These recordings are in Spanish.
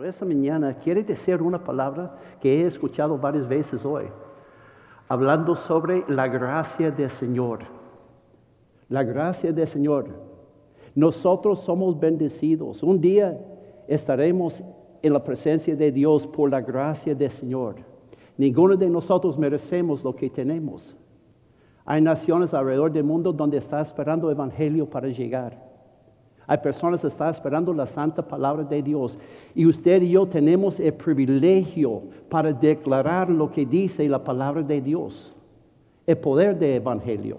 Pero esta mañana quiere decir una palabra que he escuchado varias veces hoy, hablando sobre la gracia del Señor. La gracia del Señor. Nosotros somos bendecidos. Un día estaremos en la presencia de Dios por la gracia del Señor. Ninguno de nosotros merecemos lo que tenemos. Hay naciones alrededor del mundo donde está esperando el Evangelio para llegar. Hay personas que están esperando la santa palabra de Dios. Y usted y yo tenemos el privilegio para declarar lo que dice la palabra de Dios. El poder del Evangelio.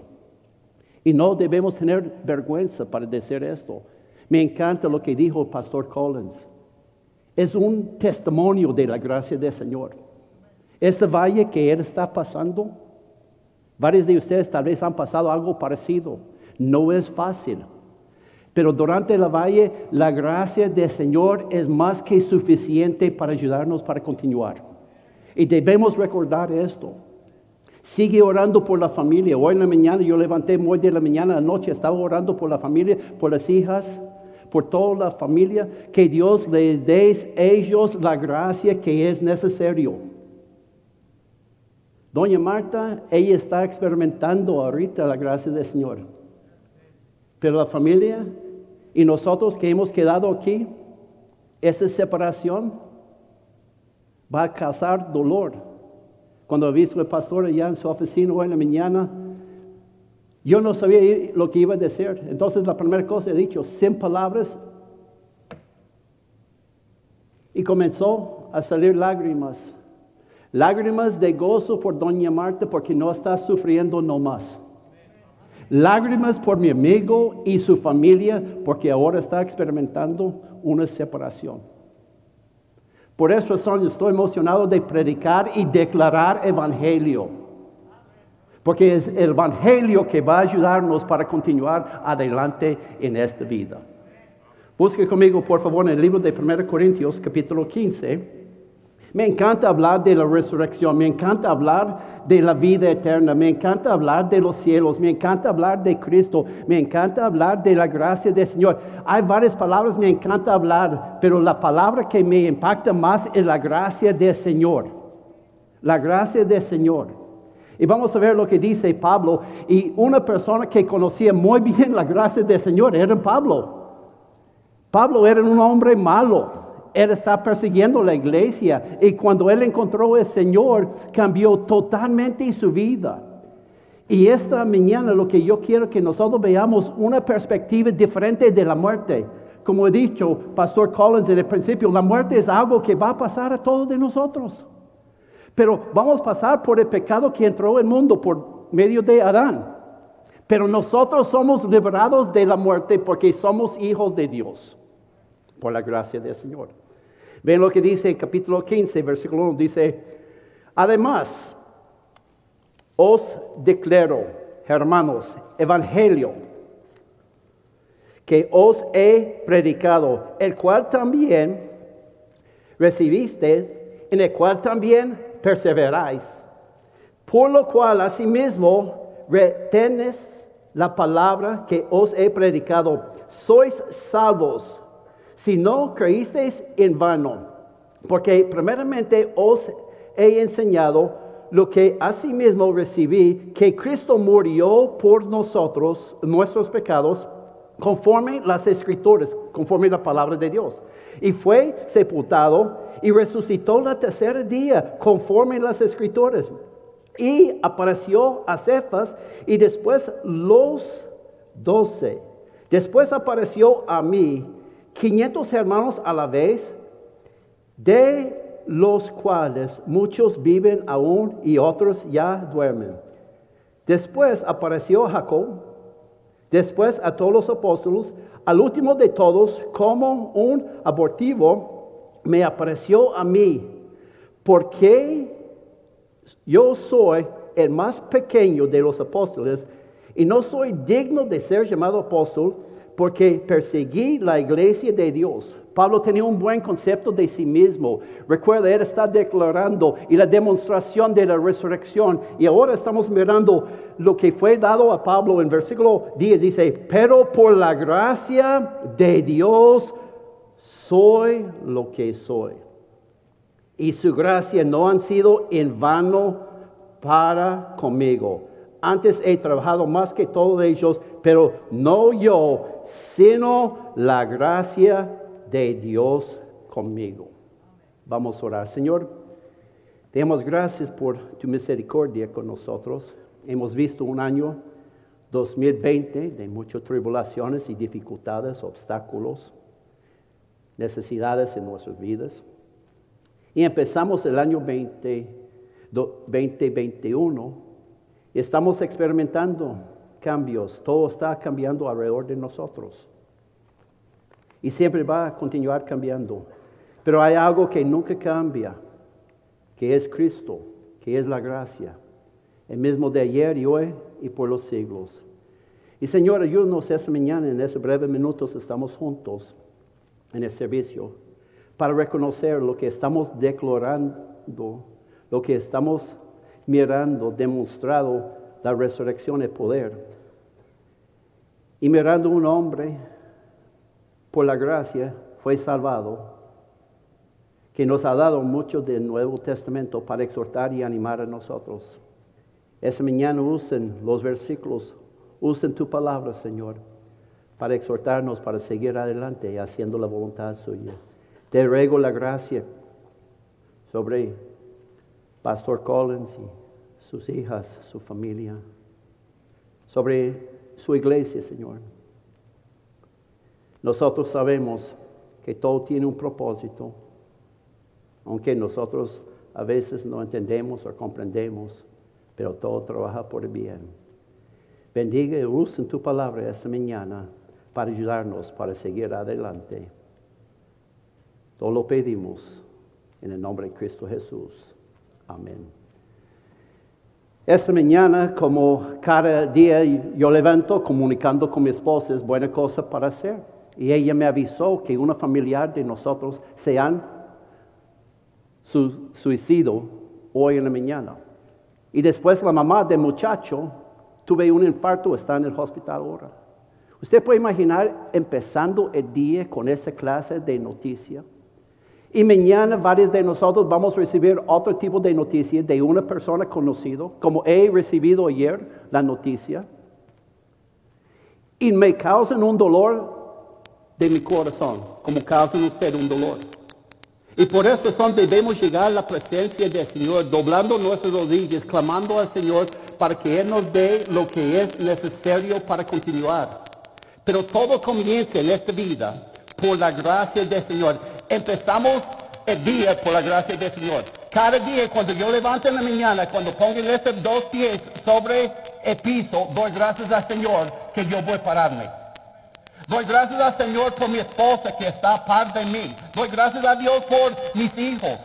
Y no debemos tener vergüenza para decir esto. Me encanta lo que dijo el pastor Collins. Es un testimonio de la gracia del Señor. Este valle que Él está pasando, varios de ustedes tal vez han pasado algo parecido. No es fácil. Pero durante el valle, la gracia del Señor es más que suficiente para ayudarnos para continuar. Y debemos recordar esto. Sigue orando por la familia. Hoy en la mañana yo levanté muy de la mañana a la noche, estaba orando por la familia, por las hijas, por toda la familia, que Dios le dé a ellos la gracia que es necesario. Doña Marta, ella está experimentando ahorita la gracia del Señor. Pero la familia y nosotros que hemos quedado aquí, esa separación va a causar dolor. Cuando he visto al pastor allá en su oficina hoy en la mañana, yo no sabía lo que iba a decir. Entonces la primera cosa he dicho, sin palabras. Y comenzó a salir lágrimas. Lágrimas de gozo por doña Marta porque no está sufriendo no más. Lágrimas por mi amigo y su familia porque ahora está experimentando una separación. Por eso estoy emocionado de predicar y declarar evangelio. Porque es el Evangelio que va a ayudarnos para continuar adelante en esta vida. Busque conmigo, por favor, en el libro de 1 Corintios, capítulo 15. Me encanta hablar de la resurrección, me encanta hablar de la vida eterna, me encanta hablar de los cielos, me encanta hablar de Cristo, me encanta hablar de la gracia del Señor. Hay varias palabras me encanta hablar, pero la palabra que me impacta más es la gracia del Señor. La gracia del Señor. Y vamos a ver lo que dice Pablo. Y una persona que conocía muy bien la gracia del Señor era Pablo. Pablo era un hombre malo. Él está persiguiendo la iglesia. Y cuando él encontró al Señor, cambió totalmente su vida. Y esta mañana lo que yo quiero que nosotros veamos una perspectiva diferente de la muerte. Como he dicho, Pastor Collins en el principio, la muerte es algo que va a pasar a todos de nosotros. Pero vamos a pasar por el pecado que entró en el mundo por medio de Adán. Pero nosotros somos liberados de la muerte porque somos hijos de Dios, por la gracia del Señor. Ven lo que dice en capítulo 15, versículo 1, dice, además, os declaro, hermanos, evangelio, que os he predicado, el cual también recibisteis, en el cual también perseveráis. Por lo cual, asimismo, retenes la palabra que os he predicado. Sois salvos si no creísteis en vano. Porque primeramente os he enseñado lo que asimismo recibí, que Cristo murió por nosotros, nuestros pecados, conforme las escrituras, conforme la palabra de Dios. Y fue sepultado y resucitó la tercera día, conforme las escrituras. Y apareció a Cefas y después los doce. Después apareció a mí, quinientos hermanos a la vez, de los cuales muchos viven aún y otros ya duermen. Después apareció Jacob, después a todos los apóstoles, al último de todos, como un abortivo, me apareció a mí, porque yo soy el más pequeño de los apóstoles y no soy digno de ser llamado apóstol porque perseguí la iglesia de Dios. Pablo tenía un buen concepto de sí mismo. Recuerda, él está declarando y la demostración de la resurrección. Y ahora estamos mirando lo que fue dado a Pablo en versículo 10. Dice, pero por la gracia de Dios soy lo que soy. Y su gracia no han sido en vano para conmigo. Antes he trabajado más que todos ellos, pero no yo, sino la gracia de Dios conmigo. Vamos a orar. Señor, te gracias por tu misericordia con nosotros. Hemos visto un año 2020 de muchas tribulaciones y dificultades, obstáculos, necesidades en nuestras vidas. Y empezamos el año 20, 2021 y estamos experimentando cambios. Todo está cambiando alrededor de nosotros. Y siempre va a continuar cambiando. Pero hay algo que nunca cambia, que es Cristo, que es la gracia. El mismo de ayer y hoy y por los siglos. Y Señor, ayúdanos esta mañana, en esos breves minutos estamos juntos en el servicio, para reconocer lo que estamos declarando, lo que estamos mirando, demostrado la resurrección de poder. Y mirando un hombre, por la gracia, fue salvado, que nos ha dado mucho del Nuevo Testamento para exhortar y animar a nosotros. Esa mañana usen los versículos, usen tu palabra, Señor, para exhortarnos, para seguir adelante haciendo la voluntad suya. Te ruego la gracia sobre Pastor Collins y sus hijas, su familia, sobre su iglesia, Señor. Nosotros sabemos que todo tiene un propósito, aunque nosotros a veces no entendemos o comprendemos pero todo trabaja por bien. Bendiga y usen tu palabra esta mañana para ayudarnos para seguir adelante. Todo lo pedimos en el nombre de Cristo Jesús. Amén. Esta mañana, como cada día yo levanto comunicando con mi esposa, es buena cosa para hacer. Y ella me avisó que una familiar de nosotros se han suicidado hoy en la mañana. Y después la mamá del muchacho tuve un infarto, está en el hospital ahora. Usted puede imaginar empezando el día con esta clase de noticia. Y mañana varios de nosotros vamos a recibir otro tipo de noticia de una persona conocida, como he recibido ayer la noticia. Y me causan un dolor de mi corazón, como causan usted un dolor. Y por eso son debemos llegar a la presencia del Señor, doblando nuestras rodillas, clamando al Señor para que Él nos dé lo que es necesario para continuar. Pero todo comienza en esta vida por la gracia del Señor. Empezamos el día por la gracia del Señor. Cada día cuando yo levanto en la mañana, cuando pongo estos dos pies sobre el piso, doy gracias al Señor que yo voy a pararme. Doy gracias al Señor por mi esposa que está a par de mí. Doy gracias a Dios por mis hijos.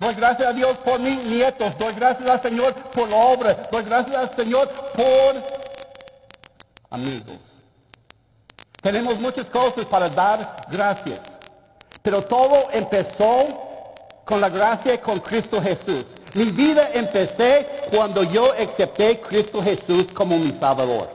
Doy gracias a Dios por mis nietos. Doy gracias al Señor por la obra. Doy gracias al Señor por amigos. Tenemos muchas cosas para dar gracias. Pero todo empezó con la gracia con Cristo Jesús. Mi vida empecé cuando yo acepté Cristo Jesús como mi Salvador.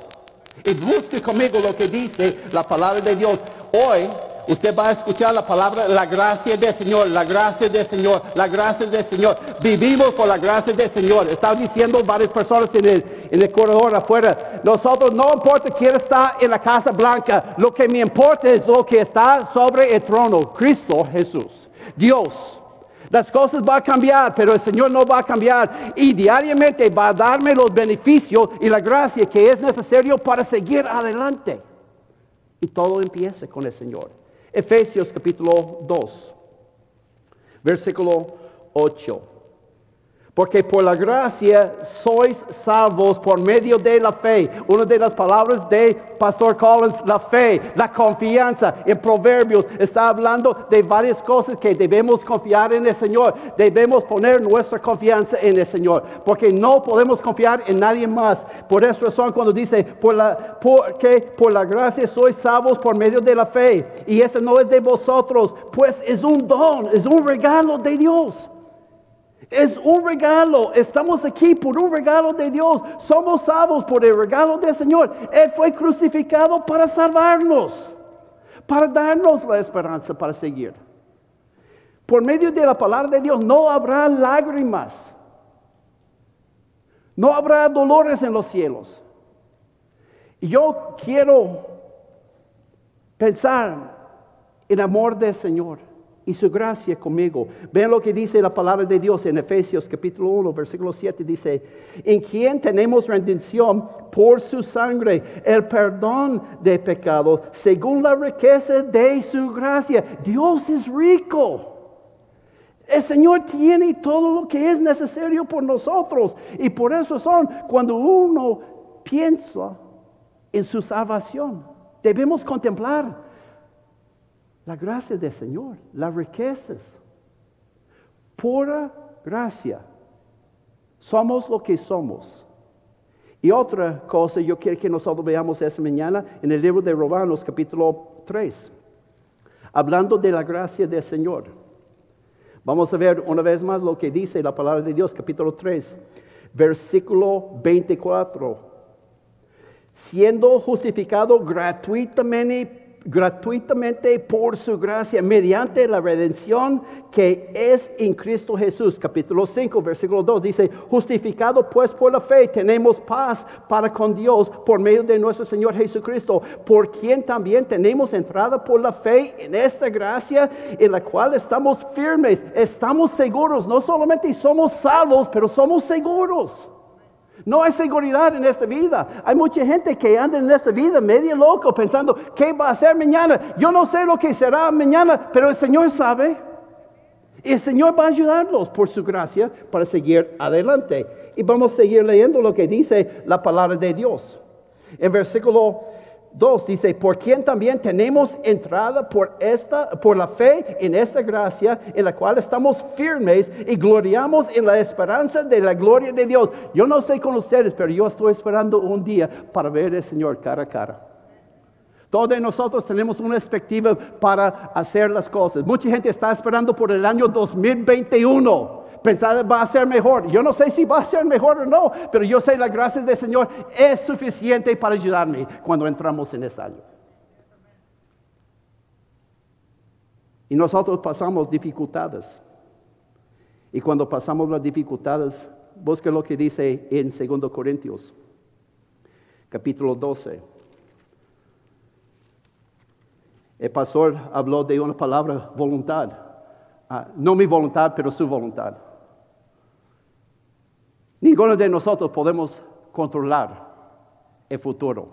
Y busque conmigo lo que dice la palabra de Dios. Hoy usted va a escuchar la palabra, la gracia del Señor, la gracia del Señor, la gracia del Señor. Vivimos por la gracia del Señor. Están diciendo varias personas en el, en el corredor afuera. Nosotros no importa quién está en la casa blanca. Lo que me importa es lo que está sobre el trono. Cristo Jesús. Dios. Las cosas van a cambiar, pero el Señor no va a cambiar. Y diariamente va a darme los beneficios y la gracia que es necesario para seguir adelante. Y todo empieza con el Señor. Efesios capítulo 2, versículo 8 porque por la gracia sois salvos por medio de la fe. Una de las palabras de Pastor Collins, la fe, la confianza. En Proverbios está hablando de varias cosas que debemos confiar en el Señor. Debemos poner nuestra confianza en el Señor, porque no podemos confiar en nadie más. Por esa razón cuando dice, por la, porque por la gracia sois salvos por medio de la fe. Y eso no es de vosotros, pues es un don, es un regalo de Dios. Es un regalo. Estamos aquí por un regalo de Dios. Somos salvos por el regalo del Señor. Él fue crucificado para salvarnos. para darnos la esperanza para seguir. Por medio de la palabra de Dios no habrá lágrimas. No habrá dolores en los cielos. Y yo quiero pensar en amor del Señor y su gracia conmigo. Vean lo que dice la palabra de Dios en Efesios capítulo 1, versículo 7. Dice, en quien tenemos redención por su sangre, el perdón de pecados, según la riqueza de su gracia. Dios es rico. El Señor tiene todo lo que es necesario por nosotros. Y por eso son, cuando uno piensa en su salvación, debemos contemplar la gracia del Señor, las riquezas. Pura gracia. Somos lo que somos. Y otra cosa, yo quiero que nosotros veamos esta mañana en el libro de Romanos capítulo 3, hablando de la gracia del Señor. Vamos a ver una vez más lo que dice la palabra de Dios, capítulo 3, versículo 24. Siendo justificado gratuitamente gratuitamente por su gracia mediante la redención que es en Cristo Jesús. Capítulo 5, versículo 2 dice, justificado pues por la fe tenemos paz para con Dios por medio de nuestro Señor Jesucristo, por quien también tenemos entrada por la fe en esta gracia en la cual estamos firmes, estamos seguros, no solamente somos salvos, pero somos seguros. No hay seguridad en esta vida. Hay mucha gente que anda en esta vida medio loco pensando, ¿qué va a hacer mañana? Yo no sé lo que será mañana, pero el Señor sabe. Y el Señor va a ayudarlos por su gracia para seguir adelante. Y vamos a seguir leyendo lo que dice la palabra de Dios. En versículo 2 dice, por quien también tenemos entrada por esta por la fe en esta gracia en la cual estamos firmes y gloriamos en la esperanza de la gloria de Dios. Yo no sé con ustedes, pero yo estoy esperando un día para ver al Señor cara a cara. Todos nosotros tenemos una expectativa para hacer las cosas. Mucha gente está esperando por el año 2021 pensaba va a ser mejor. Yo no sé si va a ser mejor o no, pero yo sé la gracia del Señor es suficiente para ayudarme cuando entramos en este año. Y nosotros pasamos dificultades. Y cuando pasamos las dificultades, busque lo que dice en 2 Corintios, capítulo 12. El pastor habló de una palabra voluntad. Ah, no mi voluntad, pero su voluntad. Ninguno de nosotros podemos controlar el futuro,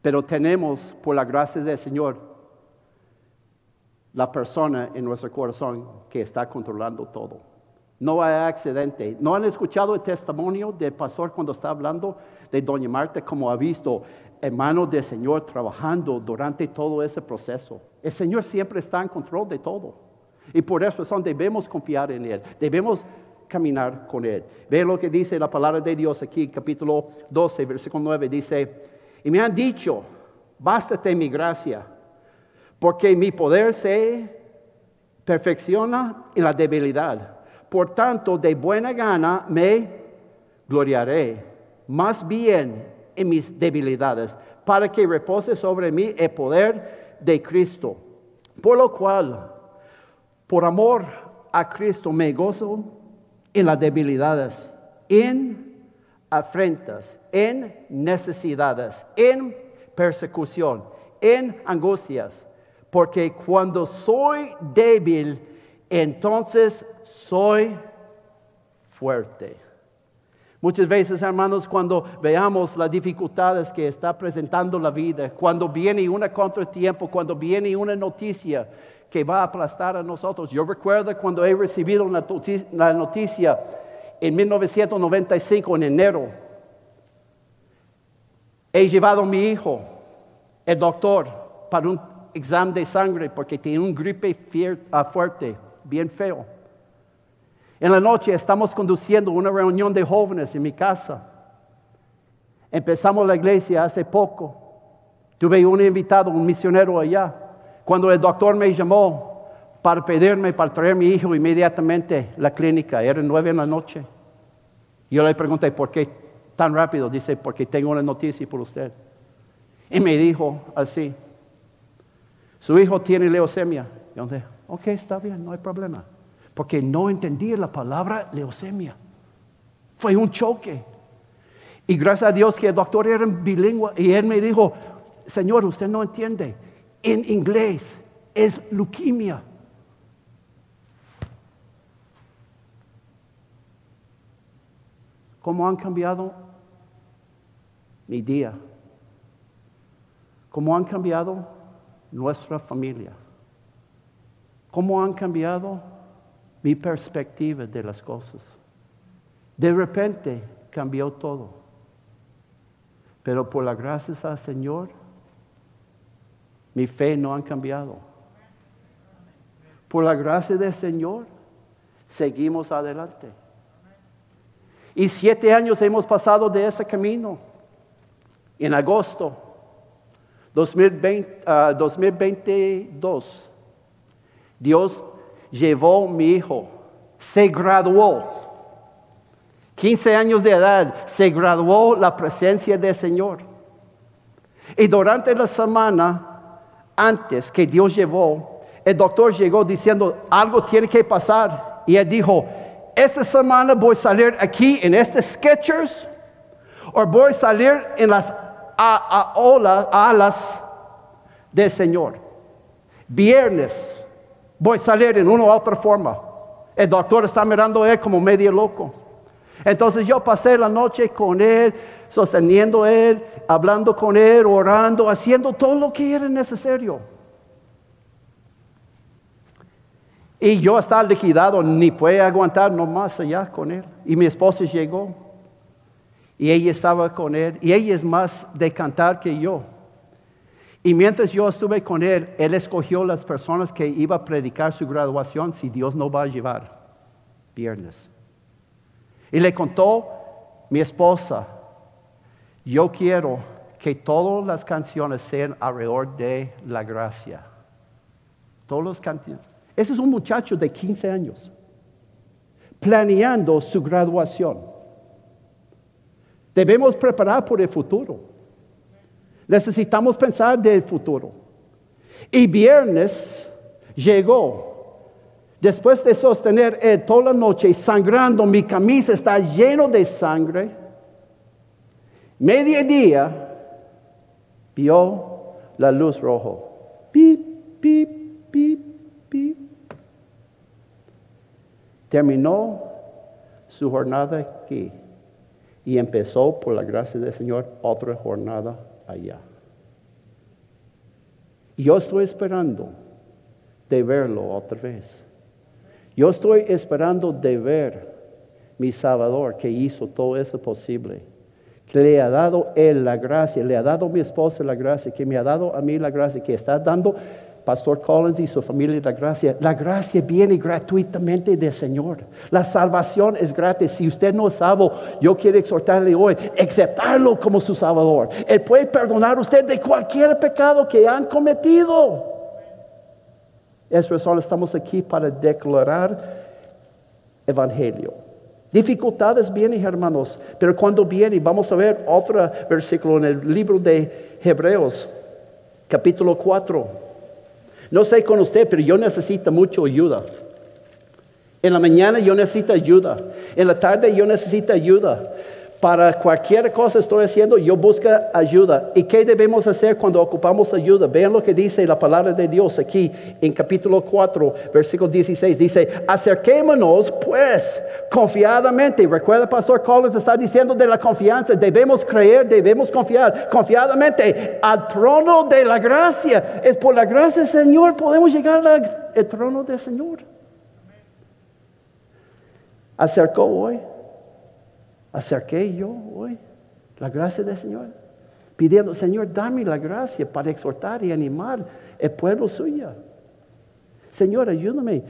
pero tenemos, por la gracia del Señor, la persona en nuestro corazón que está controlando todo. No hay accidente. ¿No han escuchado el testimonio del pastor cuando está hablando de Doña Marta, como ha visto hermanos del Señor trabajando durante todo ese proceso? El Señor siempre está en control de todo. Y por eso debemos confiar en Él. Debemos caminar con Él. Ve lo que dice la palabra de Dios aquí, capítulo 12, versículo 9, dice, y me han dicho, bástate mi gracia, porque mi poder se perfecciona en la debilidad. Por tanto, de buena gana me gloriaré, más bien en mis debilidades, para que repose sobre mí el poder de Cristo. Por lo cual, por amor a Cristo me gozo en las debilidades, en afrentas, en necesidades, en persecución, en angustias. Porque cuando soy débil, entonces soy fuerte. Muchas veces, hermanos, cuando veamos las dificultades que está presentando la vida, cuando viene un contratiempo, cuando viene una noticia que va a aplastar a nosotros. Yo recuerdo cuando he recibido la noticia, en 1995, en enero, he llevado a mi hijo, el doctor, para un examen de sangre porque tiene un gripe ah, fuerte, bien feo. En la noche estamos conduciendo una reunión de jóvenes en mi casa. Empezamos la iglesia hace poco. Tuve un invitado, un misionero allá. Cuando el doctor me llamó para pedirme, para traer a mi hijo inmediatamente a la clínica, era nueve en la noche. Yo le pregunté, ¿por qué tan rápido? Dice, porque tengo una noticia por usted. Y me dijo así, Su hijo tiene leucemia. Yo dije, ok, está bien, no hay problema. Porque no entendía la palabra leucemia. Fue un choque. Y gracias a Dios que el doctor era bilingüe y él me dijo, Señor, usted no entiende. En inglés es leucemia. ¿Cómo han cambiado mi día? ¿Cómo han cambiado nuestra familia? ¿Cómo han cambiado mi perspectiva de las cosas? De repente cambió todo. Pero por la gracia al Señor, mi fe no ha cambiado. Por la gracia del Señor, seguimos adelante. Y siete años hemos pasado de ese camino. En agosto 2020, 2022, ah, Dios llevó a mi hijo, se graduó. 15 años de edad, se graduó la presencia del Señor. Y durante la semana antes que Dios llevó, el doctor llegó diciendo, algo tiene que pasar. Y él dijo, esta semana voy a salir aquí en este Sketchers o voy a salir en las alas del Señor. Viernes voy a salir en una u otra forma. El doctor está mirando a él como medio loco. Entonces yo pasé la noche con él, sosteniendo él, hablando con él, orando, haciendo todo lo que era necesario. Y yo estaba liquidado, ni pude aguantar no más allá con él. Y mi esposa llegó. Y ella estaba con él. Y ella es más de cantar que yo. Y mientras yo estuve con él, él escogió las personas que iba a predicar su graduación si Dios no va a llevar. Viernes. Y le contó mi esposa, yo quiero que todas las canciones sean alrededor de la gracia. Todas las canciones. Ese es un muchacho de 15 años, planeando su graduación. Debemos preparar por el futuro. Necesitamos pensar del futuro. Y viernes llegó. Después de sostener él toda la noche sangrando, mi camisa está lleno de sangre. Mediodía vio la luz rojo. Pip, pip, pip, pip terminó su jornada aquí y empezó, por la gracia del Señor, otra jornada allá. Y yo estoy esperando de verlo otra vez. Yo estoy esperando de ver mi Salvador que hizo todo eso posible. Que le ha dado Él la gracia, le ha dado mi esposa la gracia, que me ha dado a mí la gracia, que está dando Pastor Collins y su familia la gracia. La gracia viene gratuitamente del Señor. La salvación es gratis. Si usted no es salvo, yo quiero exhortarle hoy, aceptarlo como su Salvador. Él puede perdonar a usted de cualquier pecado que han cometido. Es razón, estamos aquí para declarar evangelio. Dificultades vienen, hermanos, pero cuando viene, vamos a ver otro versículo en el libro de Hebreos, capítulo 4. No sé con usted, pero yo necesito mucho ayuda. En la mañana yo necesito ayuda. En la tarde yo necesito ayuda. Para cualquier cosa estoy haciendo, yo busco ayuda. ¿Y qué debemos hacer cuando ocupamos ayuda? Vean lo que dice la palabra de Dios aquí en capítulo 4, versículo 16. Dice, acerquémonos pues confiadamente. Recuerda, Pastor Collins está diciendo de la confianza. Debemos creer, debemos confiar confiadamente al trono de la gracia. Es por la gracia del Señor podemos llegar al trono del Señor. Acercó hoy acerqué yo hoy la gracia del Señor, pidiendo, Señor, dame la gracia para exhortar y animar el pueblo suyo. Señor, ayúdame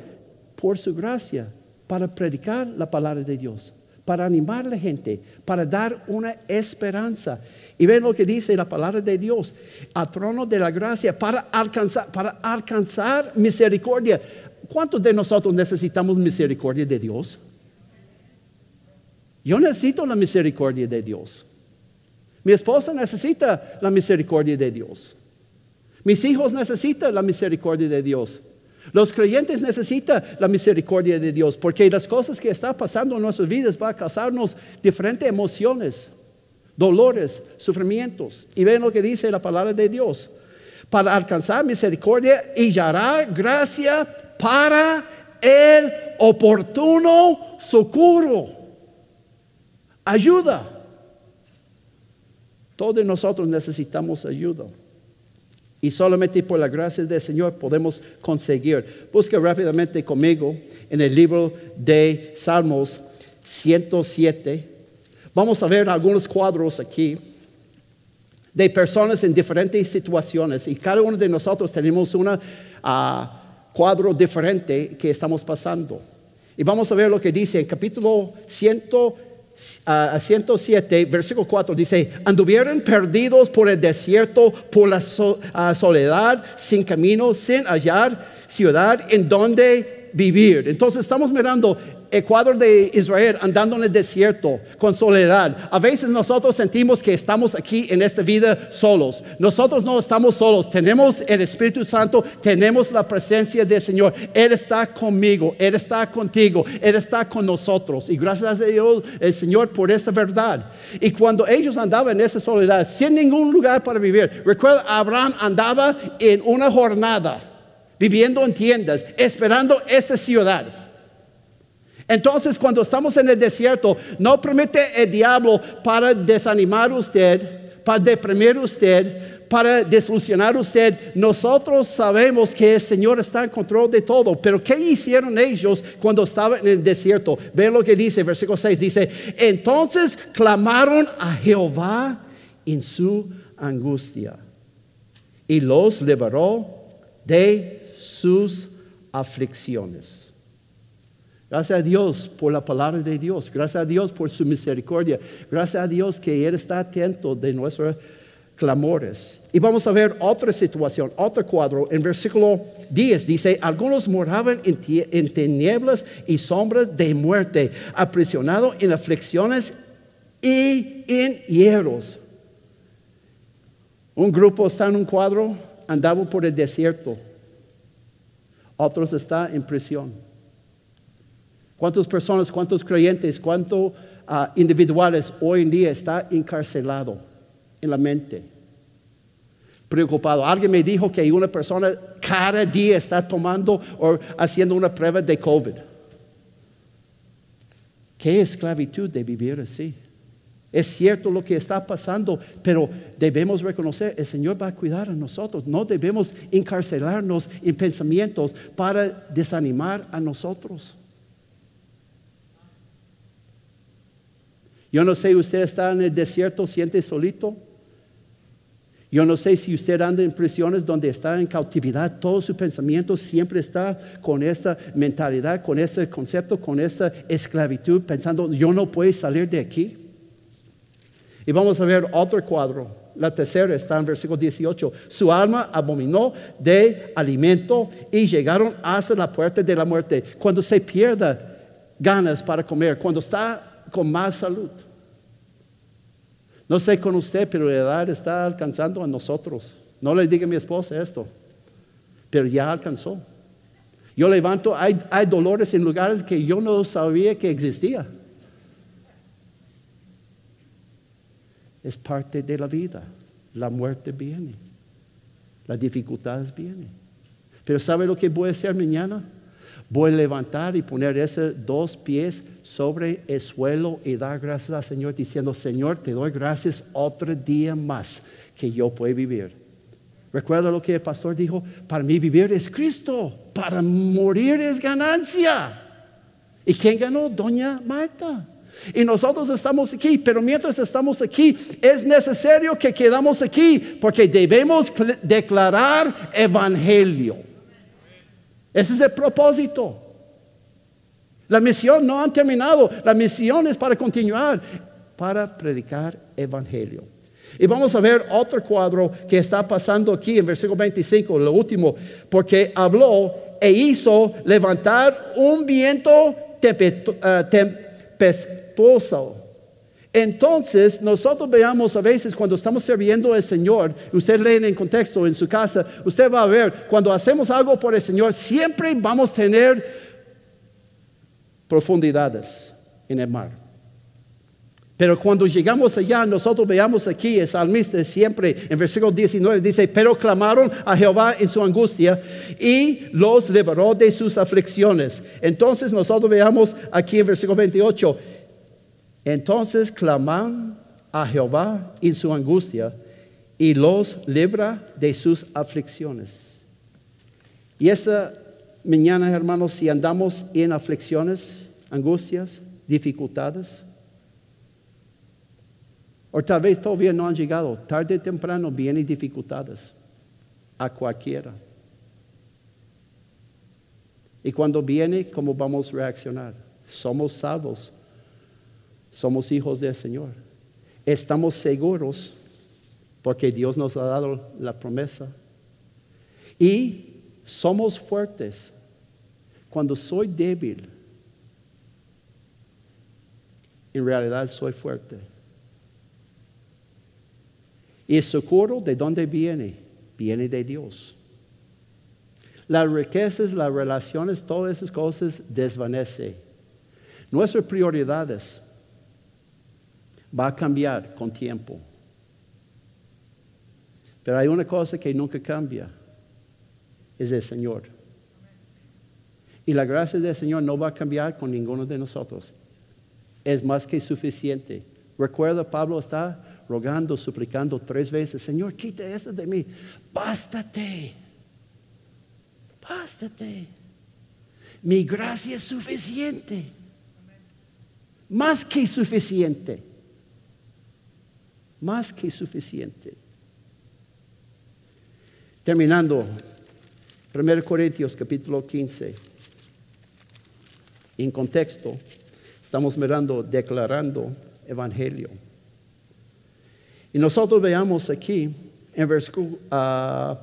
por su gracia para predicar la palabra de Dios, para animar a la gente, para dar una esperanza. Y ven lo que dice la palabra de Dios, al trono de la gracia, para alcanzar, para alcanzar misericordia. ¿Cuántos de nosotros necesitamos misericordia de Dios? Yo necesito la misericordia de Dios. Mi esposa necesita la misericordia de Dios. Mis hijos necesitan la misericordia de Dios. Los creyentes necesitan la misericordia de Dios porque las cosas que están pasando en nuestras vidas van a causarnos diferentes emociones, dolores, sufrimientos. Y ven lo que dice la palabra de Dios. Para alcanzar misericordia y hallar gracia para el oportuno socorro. Ayuda. Todos nosotros necesitamos ayuda. Y solamente por la gracia del Señor podemos conseguir. Busca rápidamente conmigo en el libro de Salmos 107. Vamos a ver algunos cuadros aquí de personas en diferentes situaciones. Y cada uno de nosotros tenemos un ah, cuadro diferente que estamos pasando. Y vamos a ver lo que dice en capítulo 107 a 107, versículo 4 dice, anduvieron perdidos por el desierto, por la soledad, sin camino, sin hallar ciudad en donde vivir. Entonces estamos mirando el cuadro de Israel andando en el desierto con soledad. A veces nosotros sentimos que estamos aquí en esta vida solos. Nosotros no estamos solos. Tenemos el Espíritu Santo, tenemos la presencia del Señor. Él está conmigo, Él está contigo, Él está con nosotros. Y gracias a Dios, el Señor, por esa verdad. Y cuando ellos andaban en esa soledad, sin ningún lugar para vivir, recuerda, Abraham andaba en una jornada, viviendo en tiendas, esperando esa ciudad. Entonces, cuando estamos en el desierto, no permite el diablo para desanimar usted, para deprimir usted, para desilusionar usted. Nosotros sabemos que el Señor está en control de todo. Pero ¿qué hicieron ellos cuando estaban en el desierto? Ven lo que dice, versículo 6, dice, entonces clamaron a Jehová en su angustia y los liberó de sus aflicciones. Gracias a Dios por la palabra de Dios. Gracias a Dios por su misericordia. Gracias a Dios que Él está atento de nuestros clamores. Y vamos a ver otra situación, otro cuadro. En versículo 10 dice, algunos moraban en, tinieblas y sombras de muerte, aprisionados en aflicciones y en hierros. Un grupo está en un cuadro, andaba por el desierto. Otros están en prisión. ¿Cuántas personas, cuántos creyentes, cuántos ah, individuales hoy en día está encarcelado en la mente? Preocupado. Alguien me dijo que una persona cada día está tomando o haciendo una prueba de COVID. Qué esclavitud de vivir así. Es cierto lo que está pasando, pero debemos reconocer, el Señor va a cuidar a nosotros. No debemos encarcelarnos en pensamientos para desanimar a nosotros. Yo no sé, usted está en el desierto, siente solito. Yo no sé si usted anda en prisiones donde está en cautividad, todo su pensamiento siempre está con esta mentalidad, con ese concepto, con esta esclavitud, pensando, yo no puedo salir de aquí. Y vamos a ver otro cuadro. La tercera está en versículo 18. Su alma abominó de alimento y llegaron hasta la puerta de la muerte. Cuando se pierda ganas para comer, cuando está con más salud. No sé con usted, pero la edad está alcanzando a nosotros. No le diga a mi esposa esto, pero ya alcanzó. Yo levanto, hay, dolores en lugares que yo no sabía que existía. Es parte de la vida. La muerte viene. Las dificultades vienen. Pero ¿sabe lo que voy a hacer mañana? Voy a levantar y poner esos dos pies sobre el suelo y dar gracias al Señor diciendo, Señor, te doy gracias otro día más que yo puedo vivir. Recuerda lo que el pastor dijo, para mí vivir es Cristo, para morir es ganancia. ¿Y quién ganó? Doña Marta. Y nosotros estamos aquí, pero mientras estamos aquí, es necesario que quedamos aquí porque debemos declarar evangelio. Ese es el propósito. La misión no ha terminado. La misión es para continuar, para predicar evangelio. Y vamos a ver otro cuadro que está pasando aquí en versículo 25, lo último, porque habló e hizo levantar un viento eh, tempestuoso Entonces, nosotros veamos a veces cuando estamos sirviendo al Señor, usted lee en contexto en su casa, usted va a ver, cuando hacemos algo por el Señor, siempre vamos a tener profundidades en el mar. Pero cuando llegamos allá, nosotros veamos aquí, el salmista siempre en versículo 19 dice, pero clamaron a Jehová en su angustia y los liberó de sus aflicciones. Entonces nosotros veamos aquí en versículo 28, entonces claman a Jehová en su angustia y los libra de sus aflicciones. Y esa mañana, hermanos, si andamos en aflicciones, angustias, dificultades, o tal vez todavía no han llegado, tarde o temprano vienen dificultades a cualquiera. Y cuando viene, ¿cómo vamos a reaccionar? Somos salvos somos hijos del Señor. Estamos seguros porque Dios nos ha dado la promesa. Y somos fuertes. Cuando soy débil, en realidad soy fuerte. ¿Y el socorro de dónde viene? Viene de Dios. Las riquezas, las relaciones, todas esas cosas desvanecen. Nuestras prioridades va a cambiar con tiempo. Pero hay una cosa que nunca cambia, es el Señor. Y la gracia del Señor no va a cambiar con ninguno de nosotros. Es más que suficiente. Recuerda, Pablo está rogando, suplicando tres veces, Señor, quita eso de mí. Bástate. Bástate. Mi gracia es suficiente. Más que suficiente más que suficiente. Terminando, 1 Corintios capítulo 15. En contexto, estamos mirando, declarando evangelio. Y nosotros veamos aquí en versículo 12, ah,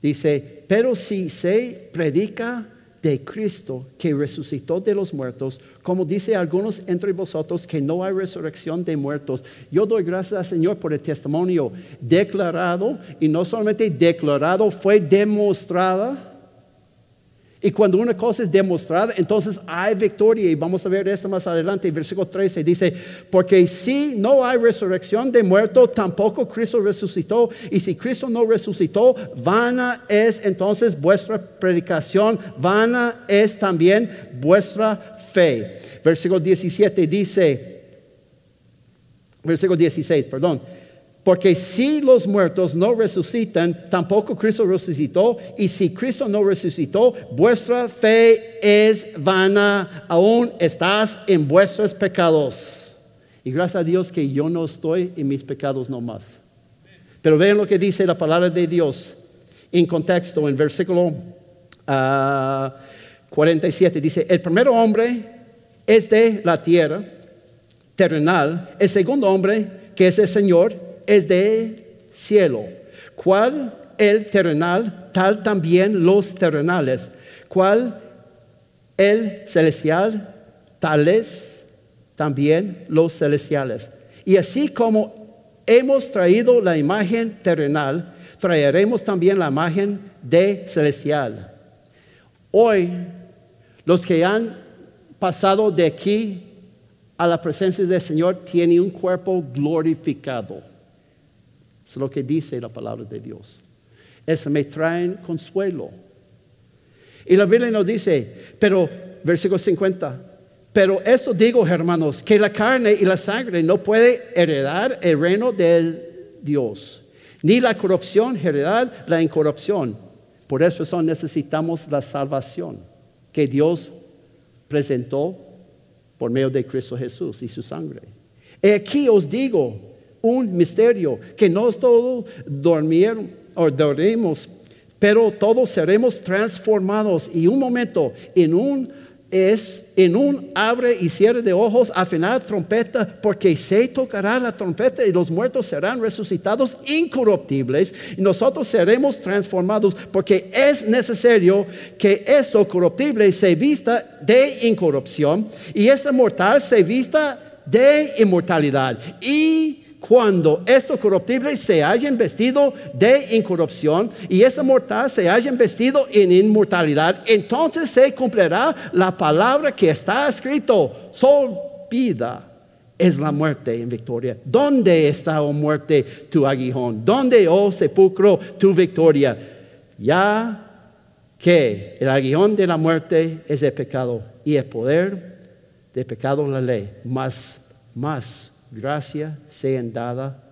dice, pero si se predica de Cristo que resucitó de los muertos, como dice algunos entre vosotros que no hay resurrección de muertos. Yo doy gracias al Señor por el testimonio declarado y no solamente declarado, fue demostrada y cuando una cosa es demostrada, entonces hay victoria. Y vamos a ver esto más adelante. Versículo 13 dice, porque si no hay resurrección de muerto, tampoco Cristo resucitó. Y si Cristo no resucitó, vana es entonces vuestra predicación, vana es también vuestra fe. Versículo 17 dice, versículo 16, perdón. Porque si los muertos no resucitan, tampoco Cristo resucitó. Y si Cristo no resucitó, vuestra fe es vana, aún estás en vuestros pecados. Y gracias a Dios que yo no estoy en mis pecados no más. Pero vean lo que dice la palabra de Dios en contexto, en versículo 47. Ah, dice, el primer hombre es de la tierra terrenal, el segundo hombre, que es el Señor, es de cielo. ¿Cuál el terrenal? Tal también los terrenales. ¿Cuál el celestial? Tales también los celestiales. Y así como hemos traído la imagen terrenal, traeremos también la imagen de celestial. Hoy, los que han pasado de aquí a la presencia del Señor tienen un cuerpo glorificado. Es lo que dice la palabra de Dios. Eso me trae consuelo. Y la Biblia nos dice, pero, versículo 50, pero esto digo, hermanos, que la carne y la sangre no puede heredar el reino de Dios, ni la corrupción heredar la incorrupción. Por eso necesitamos la salvación que Dios presentó por medio de Cristo Jesús y su sangre. Y aquí os digo, un misterio, que no todos dormieron o dormimos, pero todos seremos transformados y un momento, en un es en un abre y cierre de ojos, afinar trompeta, porque se tocará la trompeta y los muertos serán resucitados incorruptibles y nosotros seremos transformados, porque es necesario que esto corruptible se vista de incorrupción y ese mortal se vista de inmortalidad. Y cuando esto corruptible se haya vestido de incorrupción y ese mortal se haya vestido en inmortalidad, entonces se cumplirá la palabra que está escrito, sol vida es la muerte en victoria. ¿Dónde está, oh muerte, tu aguijón? ¿Dónde, oh sepulcro, tu victoria? Ya que el aguijón de la muerte es el pecado y el poder de pecado la ley, más, más gracia sea dada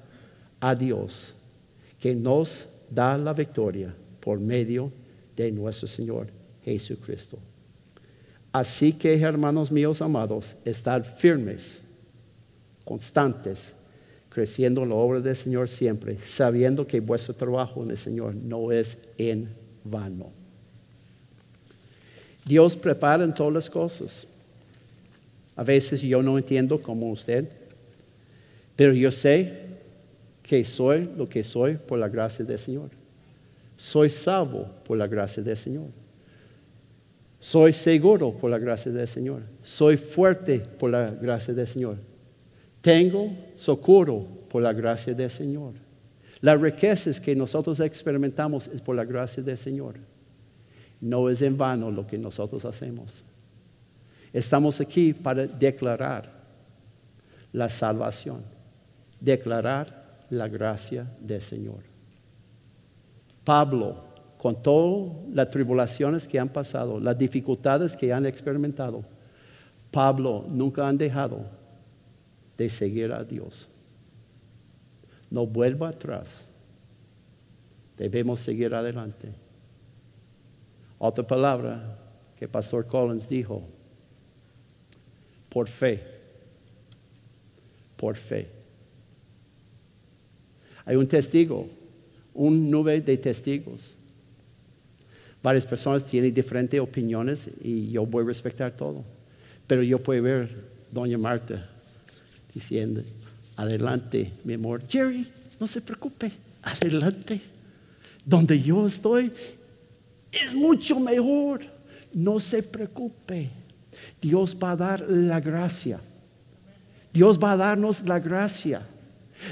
a Dios, que nos da la victoria por medio de nuestro Señor Jesucristo. Así que, hermanos míos amados, estar firmes, constantes, creciendo en la obra del Señor siempre, sabiendo que vuestro trabajo en el Señor no es en vano. Dios prepara en todas las cosas. A veces yo no entiendo como usted, pero yo sé que soy lo que soy por la gracia del Señor. Soy salvo por la gracia del Señor. Soy seguro por la gracia del Señor. Soy fuerte por la gracia del Señor. Tengo socorro por la gracia del Señor. Las riquezas que nosotros experimentamos es por la gracia del Señor. No es en vano lo que nosotros hacemos. Estamos aquí para declarar la salvación declarar la gracia del Señor. Pablo, con todas las tribulaciones que han pasado, las dificultades que han experimentado, Pablo nunca han dejado de seguir a Dios. No vuelva atrás. Debemos seguir adelante. Otra palabra que Pastor Collins dijo, por fe, por fe. Hay un testigo, un nube de testigos. Varias personas tienen diferentes opiniones y yo voy a respetar todo. Pero yo puedo ver doña Marta diciendo, adelante, mi amor. Jerry, no se preocupe, adelante. Donde yo estoy es mucho mejor. No se preocupe. Dios va a dar la gracia. Dios va a darnos la gracia.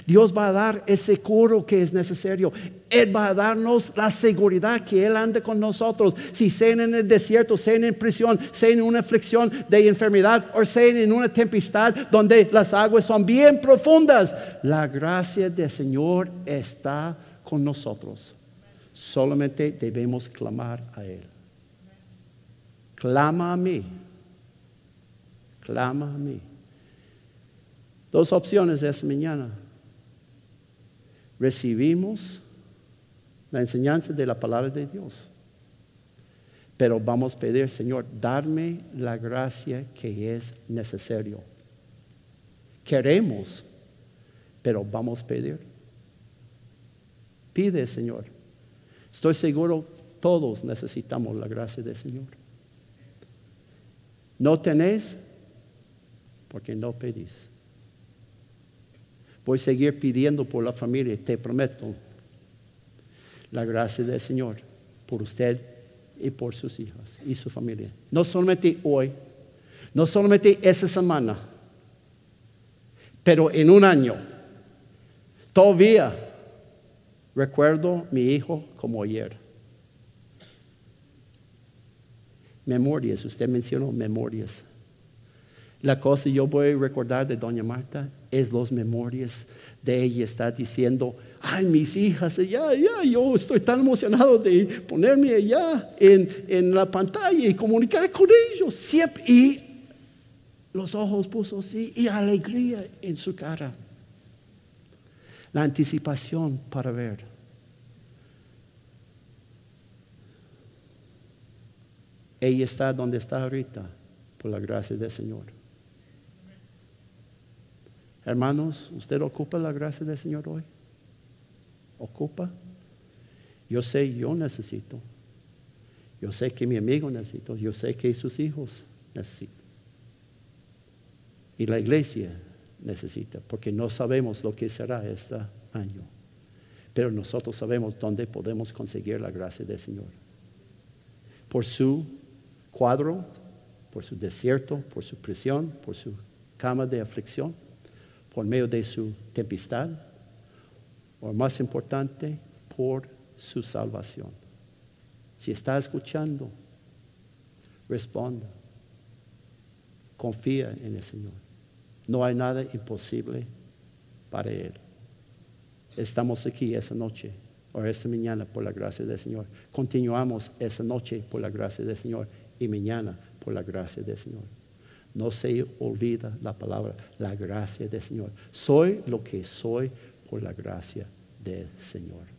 Dios va a dar ese curo que es necesario. Él va a darnos la seguridad que Él ande con nosotros. Si sean en el desierto, sean en prisión, sean en una aflicción de enfermedad o sean en una tempestad donde las aguas son bien profundas, la gracia del Señor está con nosotros. Solamente debemos clamar a Él. Clama a mí. Clama a mí. Dos opciones esta mañana recibimos la enseñanza de la palabra de Dios. Pero vamos a pedir, Señor, darme la gracia que es necesario. Queremos, pero vamos a pedir. Pide, Señor. Estoy seguro, todos necesitamos la gracia del Señor. No tenéis porque no pedís. Voy a seguir pidiendo por la familia, te prometo, la gracia del Señor por usted y por sus hijos y su familia. No solamente hoy, no solamente esa semana, pero en un año. Todavía recuerdo mi hijo como ayer. Memorias, usted mencionó memorias. La cosa yo voy a recordar de doña Marta es las memorias de ella. Está diciendo, ay, mis hijas, ya, ya, yo estoy tan emocionado de ponerme allá en, en la pantalla y comunicar con ellos. Siempre. Y los ojos puso así y alegría en su cara. La anticipación para ver. Ella está donde está ahorita por la gracia del Señor. Hermanos, ¿usted ocupa la gracia del Señor hoy? ¿Ocupa? Yo sé, yo necesito. Yo sé que mi amigo necesita. Yo sé que sus hijos necesita. Y la iglesia necesita, porque no sabemos lo que será este año. Pero nosotros sabemos dónde podemos conseguir la gracia del Señor. Por su cuadro, por su desierto, por su prisión, por su cama de aflicción, por medio de su tempestad, o más importante, por su salvación. Si está escuchando, responda. Confía en el Señor. No hay nada imposible para Él. Estamos aquí esa noche o esta mañana por la gracia del Señor. Continuamos esa noche por la gracia del Señor y mañana por la gracia del Señor. No se olvida la palabra, la gracia del Señor. Soy lo que soy por la gracia del Señor.